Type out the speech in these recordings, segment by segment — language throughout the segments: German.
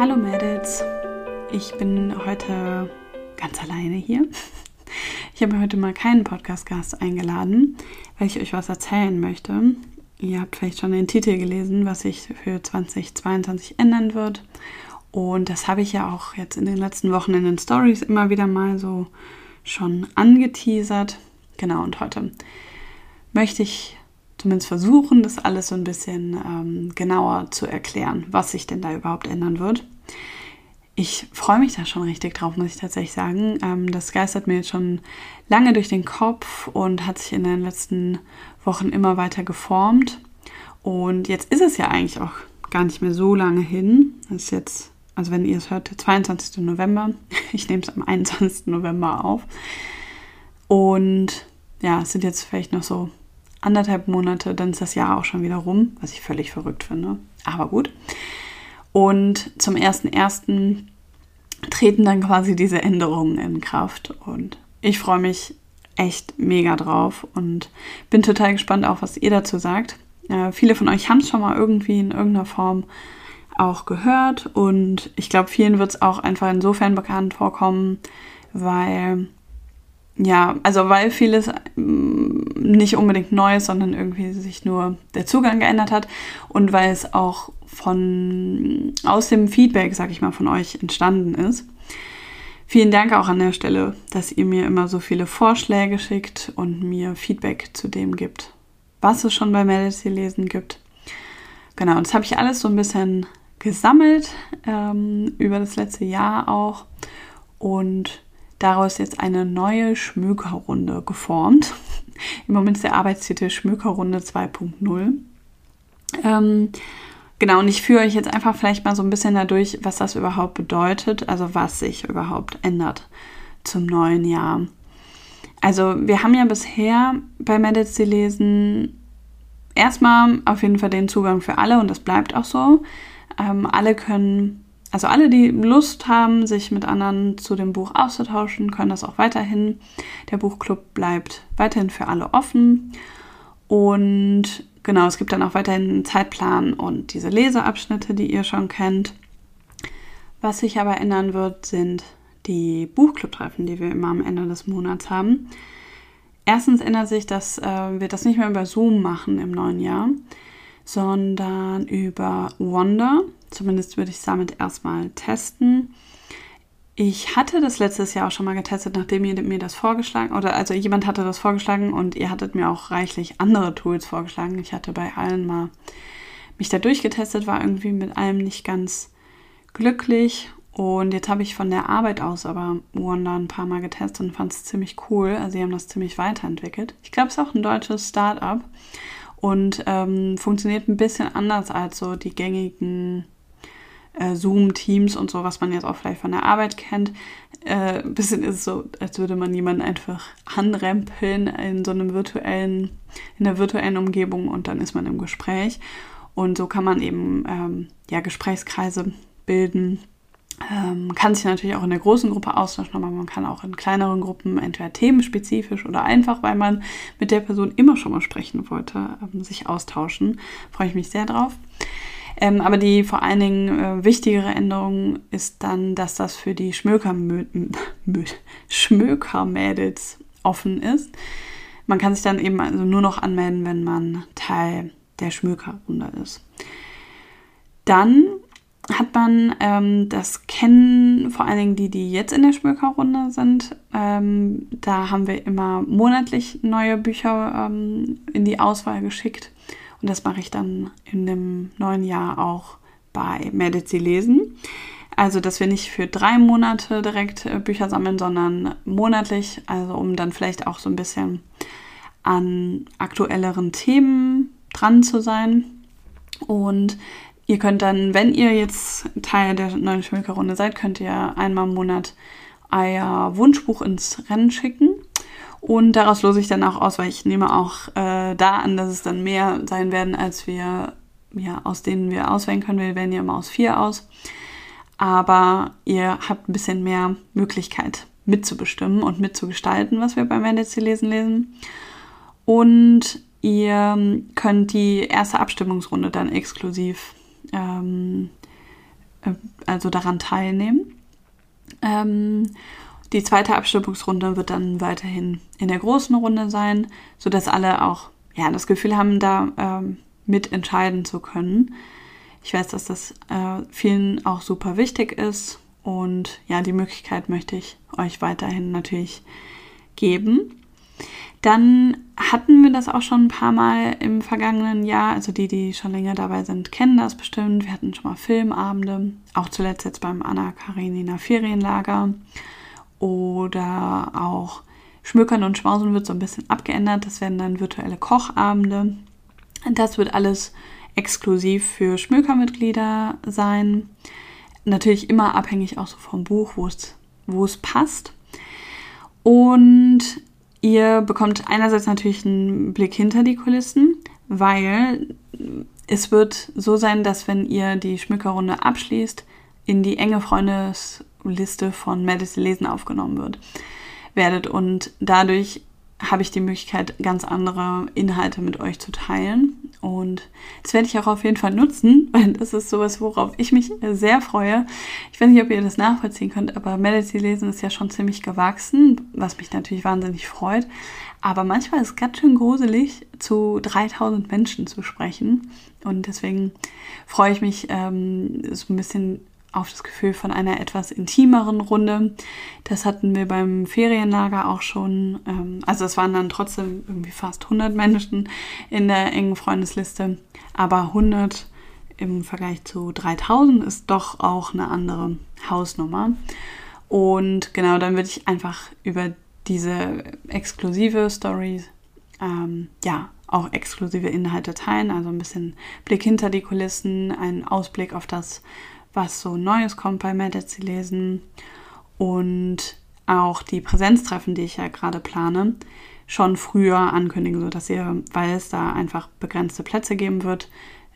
Hallo Mädels, ich bin heute ganz alleine hier. Ich habe heute mal keinen Podcast-Gast eingeladen, weil ich euch was erzählen möchte. Ihr habt vielleicht schon den Titel gelesen, was sich für 2022 ändern wird. Und das habe ich ja auch jetzt in den letzten Wochen in den Stories immer wieder mal so schon angeteasert. Genau, und heute möchte ich zumindest versuchen, das alles so ein bisschen ähm, genauer zu erklären, was sich denn da überhaupt ändern wird. Ich freue mich da schon richtig drauf, muss ich tatsächlich sagen. Ähm, das geistert mir jetzt schon lange durch den Kopf und hat sich in den letzten Wochen immer weiter geformt. Und jetzt ist es ja eigentlich auch gar nicht mehr so lange hin. Das ist jetzt, also wenn ihr es hört, der 22. November. Ich nehme es am 21. November auf. Und ja, es sind jetzt vielleicht noch so anderthalb Monate, dann ist das Jahr auch schon wieder rum, was ich völlig verrückt finde. Aber gut. Und zum 1.1. treten dann quasi diese Änderungen in Kraft. Und ich freue mich echt mega drauf und bin total gespannt auch, was ihr dazu sagt. Äh, viele von euch haben es schon mal irgendwie in irgendeiner Form auch gehört und ich glaube, vielen wird es auch einfach insofern bekannt vorkommen, weil ja, also weil vieles mm, nicht unbedingt neu ist, sondern irgendwie sich nur der Zugang geändert hat und weil es auch von aus dem Feedback, sag ich mal, von euch entstanden ist. Vielen Dank auch an der Stelle, dass ihr mir immer so viele Vorschläge schickt und mir Feedback zu dem gibt, was es schon bei Melody lesen gibt. Genau, das habe ich alles so ein bisschen gesammelt ähm, über das letzte Jahr auch und daraus jetzt eine neue Schmökerrunde geformt. Im Moment ist der Arbeitstitel Schmökerrunde 2.0. Ähm, genau, und ich führe euch jetzt einfach vielleicht mal so ein bisschen dadurch, was das überhaupt bedeutet, also was sich überhaupt ändert zum neuen Jahr. Also wir haben ja bisher bei Medits lesen erstmal auf jeden Fall den Zugang für alle und das bleibt auch so. Ähm, alle können also alle, die Lust haben, sich mit anderen zu dem Buch auszutauschen, können das auch weiterhin. Der Buchclub bleibt weiterhin für alle offen. Und genau, es gibt dann auch weiterhin einen Zeitplan und diese Leseabschnitte, die ihr schon kennt. Was sich aber ändern wird, sind die Buchclub-Treffen, die wir immer am Ende des Monats haben. Erstens ändert sich, dass äh, wir das nicht mehr über Zoom machen im neuen Jahr, sondern über Wonder. Zumindest würde ich es damit erstmal testen. Ich hatte das letztes Jahr auch schon mal getestet, nachdem ihr mir das vorgeschlagen oder also jemand hatte das vorgeschlagen und ihr hattet mir auch reichlich andere Tools vorgeschlagen. Ich hatte bei allen mal mich da durchgetestet, war irgendwie mit allem nicht ganz glücklich und jetzt habe ich von der Arbeit aus aber Wonder ein paar Mal getestet und fand es ziemlich cool. Also sie haben das ziemlich weiterentwickelt. Ich glaube, es ist auch ein deutsches Startup und ähm, funktioniert ein bisschen anders als so die gängigen äh, Zoom-Teams und so, was man jetzt auch vielleicht von der Arbeit kennt. Äh, ein bisschen ist es so, als würde man jemanden einfach anrempeln in so einem virtuellen, in der virtuellen Umgebung und dann ist man im Gespräch. Und so kann man eben ähm, ja, Gesprächskreise bilden. Ähm, kann sich natürlich auch in der großen Gruppe austauschen, aber man kann auch in kleineren Gruppen entweder themenspezifisch oder einfach, weil man mit der Person immer schon mal sprechen wollte, ähm, sich austauschen. Freue ich mich sehr drauf. Ähm, aber die vor allen Dingen äh, wichtigere Änderung ist dann, dass das für die Schmökermädels offen ist. Man kann sich dann eben also nur noch anmelden, wenn man Teil der Schmökerrunde ist. Dann hat man, ähm, das kennen vor allen Dingen die, die jetzt in der Schmökerrunde sind. Ähm, da haben wir immer monatlich neue Bücher ähm, in die Auswahl geschickt. Und das mache ich dann in dem neuen Jahr auch bei Medici lesen. Also, dass wir nicht für drei Monate direkt äh, Bücher sammeln, sondern monatlich, also um dann vielleicht auch so ein bisschen an aktuelleren Themen dran zu sein. Und ihr könnt dann, wenn ihr jetzt Teil der neuen Schmilkerrunde seid, könnt ihr einmal im Monat euer Wunschbuch ins Rennen schicken. Und daraus lose ich dann auch aus, weil ich nehme auch äh, da an, dass es dann mehr sein werden, als wir, ja, aus denen wir auswählen können. Wir wählen ja immer aus vier aus. Aber ihr habt ein bisschen mehr Möglichkeit mitzubestimmen und mitzugestalten, was wir beim NDC lesen lesen. Und ihr könnt die erste Abstimmungsrunde dann exklusiv ähm, äh, also daran teilnehmen. Ähm, die zweite Abstimmungsrunde wird dann weiterhin in der großen Runde sein, sodass alle auch ja, das Gefühl haben, da ähm, mitentscheiden zu können. Ich weiß, dass das äh, vielen auch super wichtig ist und ja, die Möglichkeit möchte ich euch weiterhin natürlich geben. Dann hatten wir das auch schon ein paar Mal im vergangenen Jahr. Also die, die schon länger dabei sind, kennen das bestimmt. Wir hatten schon mal Filmabende, auch zuletzt jetzt beim Anna Karenina Ferienlager. Oder auch Schmückern und Schmausen wird so ein bisschen abgeändert. Das werden dann virtuelle Kochabende. Das wird alles exklusiv für Schmökermitglieder sein. Natürlich immer abhängig auch so vom Buch, wo es, wo es passt. Und ihr bekommt einerseits natürlich einen Blick hinter die Kulissen, weil es wird so sein, dass wenn ihr die Schmückerrunde abschließt, in die enge Freundesliste von Medicine Lesen aufgenommen wird, werdet. Und dadurch habe ich die Möglichkeit, ganz andere Inhalte mit euch zu teilen. Und das werde ich auch auf jeden Fall nutzen, weil das ist sowas, worauf ich mich sehr freue. Ich weiß nicht, ob ihr das nachvollziehen könnt, aber Melody lesen ist ja schon ziemlich gewachsen, was mich natürlich wahnsinnig freut. Aber manchmal ist es ganz schön gruselig, zu 3000 Menschen zu sprechen. Und deswegen freue ich mich, ähm, so ein bisschen auf das Gefühl von einer etwas intimeren Runde. Das hatten wir beim Ferienlager auch schon. Ähm, also es waren dann trotzdem irgendwie fast 100 Menschen in der engen Freundesliste, aber 100 im Vergleich zu 3000 ist doch auch eine andere Hausnummer. Und genau, dann würde ich einfach über diese exklusive Story, ähm, ja, auch exklusive Inhalte teilen, also ein bisschen Blick hinter die Kulissen, einen Ausblick auf das, was so Neues kommt bei Medici lesen und auch die Präsenztreffen, die ich ja gerade plane, schon früher ankündigen, sodass ihr, weil es da einfach begrenzte Plätze geben wird,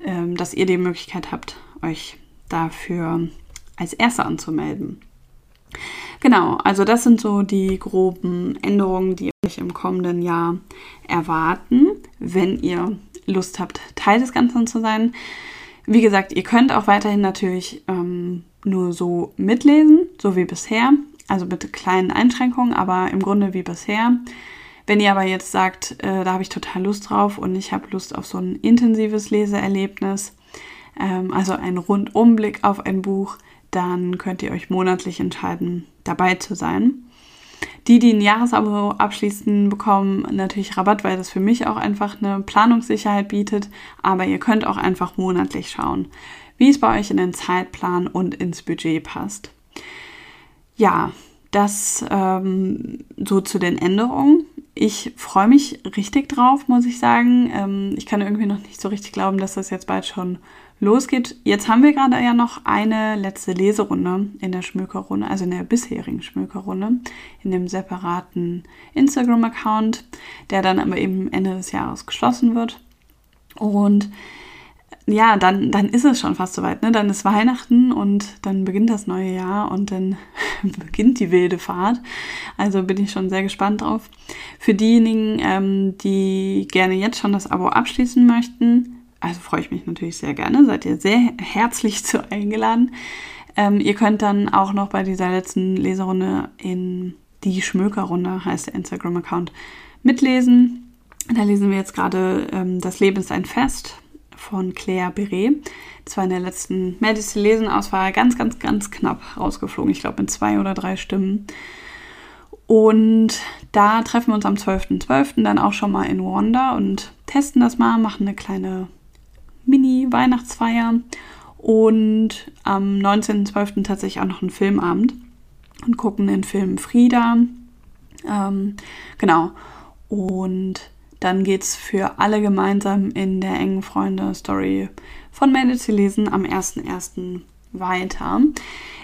ähm, dass ihr die Möglichkeit habt, euch dafür als Erster anzumelden. Genau, also das sind so die groben Änderungen, die euch im kommenden Jahr erwarten, wenn ihr Lust habt, Teil des Ganzen zu sein. Wie gesagt, ihr könnt auch weiterhin natürlich ähm, nur so mitlesen, so wie bisher, also mit kleinen Einschränkungen, aber im Grunde wie bisher. Wenn ihr aber jetzt sagt, äh, da habe ich total Lust drauf und ich habe Lust auf so ein intensives Leseerlebnis, ähm, also einen Rundumblick auf ein Buch, dann könnt ihr euch monatlich entscheiden, dabei zu sein. Die, die ein Jahresabo abschließen, bekommen natürlich Rabatt, weil das für mich auch einfach eine Planungssicherheit bietet. Aber ihr könnt auch einfach monatlich schauen, wie es bei euch in den Zeitplan und ins Budget passt. Ja, das ähm, so zu den Änderungen. Ich freue mich richtig drauf, muss ich sagen. Ähm, ich kann irgendwie noch nicht so richtig glauben, dass das jetzt bald schon losgeht. Jetzt haben wir gerade ja noch eine letzte Leserunde in der Schmökerrunde, also in der bisherigen Schmökerrunde, in dem separaten Instagram-Account, der dann aber eben Ende des Jahres geschlossen wird. Und ja, dann, dann ist es schon fast soweit. Ne? Dann ist Weihnachten und dann beginnt das neue Jahr und dann beginnt die wilde Fahrt. Also bin ich schon sehr gespannt drauf. Für diejenigen, ähm, die gerne jetzt schon das Abo abschließen möchten, freue ich mich natürlich sehr gerne. Seid ihr sehr herzlich zu eingeladen. Ähm, ihr könnt dann auch noch bei dieser letzten Leserunde in die Schmökerrunde, heißt der Instagram-Account, mitlesen. Da lesen wir jetzt gerade ähm, Das Leben ist ein Fest von Claire Beret. Das war in der letzten Medicine Lesen-Auswahl ganz, ganz, ganz knapp rausgeflogen. Ich glaube mit zwei oder drei Stimmen. Und da treffen wir uns am 12.12. .12. dann auch schon mal in Wanda und testen das mal, machen eine kleine Mini-Weihnachtsfeier und am 19.12. tatsächlich auch noch einen Filmabend und gucken den Film Frieda. Ähm, genau. Und dann geht es für alle gemeinsam in der engen Freunde-Story von Melde zu lesen am 1.1. weiter.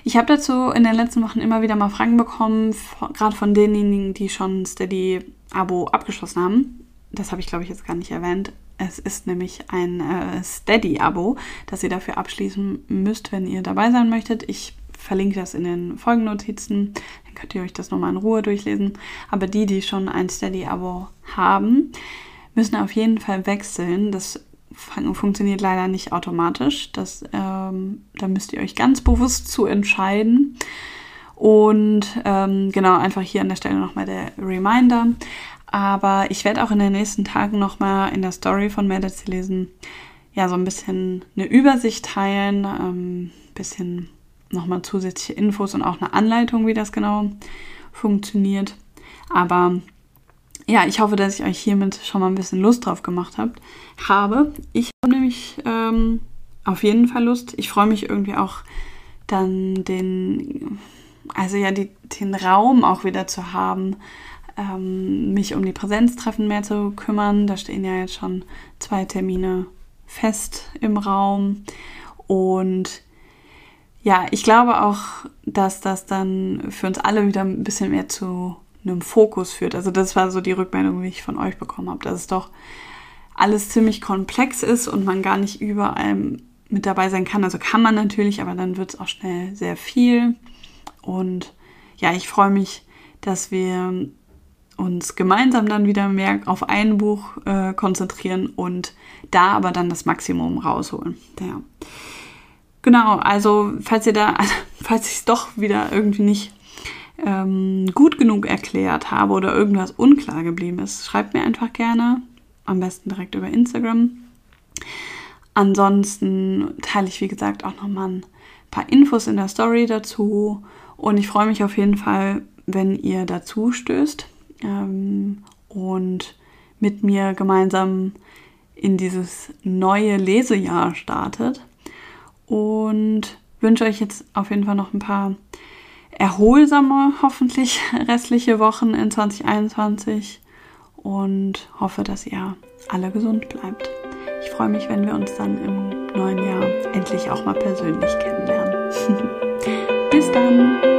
Ich habe dazu in den letzten Wochen immer wieder mal Fragen bekommen, gerade von denjenigen, die schon Steady-Abo abgeschlossen haben. Das habe ich, glaube ich, jetzt gar nicht erwähnt. Es ist nämlich ein äh, Steady-Abo, das ihr dafür abschließen müsst, wenn ihr dabei sein möchtet. Ich verlinke das in den Folgennotizen, dann könnt ihr euch das nochmal in Ruhe durchlesen. Aber die, die schon ein Steady-Abo haben, müssen auf jeden Fall wechseln. Das funktioniert leider nicht automatisch. Das äh, Ähm, da müsst ihr euch ganz bewusst zu entscheiden. Und ähm, genau, einfach hier an der Stelle nochmal der Reminder. Aber ich werde auch in den nächsten Tagen nochmal in der Story von Medits lesen, ja, so ein bisschen eine Übersicht teilen, ein ähm, bisschen nochmal zusätzliche Infos und auch eine Anleitung, wie das genau funktioniert. Aber ja, ich hoffe, dass ich euch hiermit schon mal ein bisschen Lust drauf gemacht habt, habe. Ich habe nämlich ähm, auf jeden Fall Lust. Ich freue mich irgendwie auch dann den, also ja, die, den Raum auch wieder zu haben, ähm, mich um die Präsenztreffen mehr zu kümmern. Da stehen ja jetzt schon zwei Termine fest im Raum. Und ja, ich glaube auch, dass das dann für uns alle wieder ein bisschen mehr zu einem Fokus führt. Also das war so die Rückmeldung, wie ich von euch bekommen habe, dass es doch alles ziemlich komplex ist und man gar nicht überall mit dabei sein kann. Also kann man natürlich, aber dann wird es auch schnell sehr viel. Und ja, ich freue mich, dass wir uns gemeinsam dann wieder mehr auf ein Buch äh, konzentrieren und da aber dann das Maximum rausholen. Ja. Genau, also falls ihr da, falls ich es doch wieder irgendwie nicht ähm, gut genug erklärt habe oder irgendwas unklar geblieben ist, schreibt mir einfach gerne. Am besten direkt über Instagram. Ansonsten teile ich, wie gesagt, auch nochmal ein paar Infos in der Story dazu. Und ich freue mich auf jeden Fall, wenn ihr dazu stößt ähm, und mit mir gemeinsam in dieses neue Lesejahr startet. Und wünsche euch jetzt auf jeden Fall noch ein paar erholsame, hoffentlich restliche Wochen in 2021 und hoffe, dass ihr alle gesund bleibt. Ich freue mich, wenn wir uns dann im neuen Jahr endlich auch mal persönlich kennenlernen. Bis dann!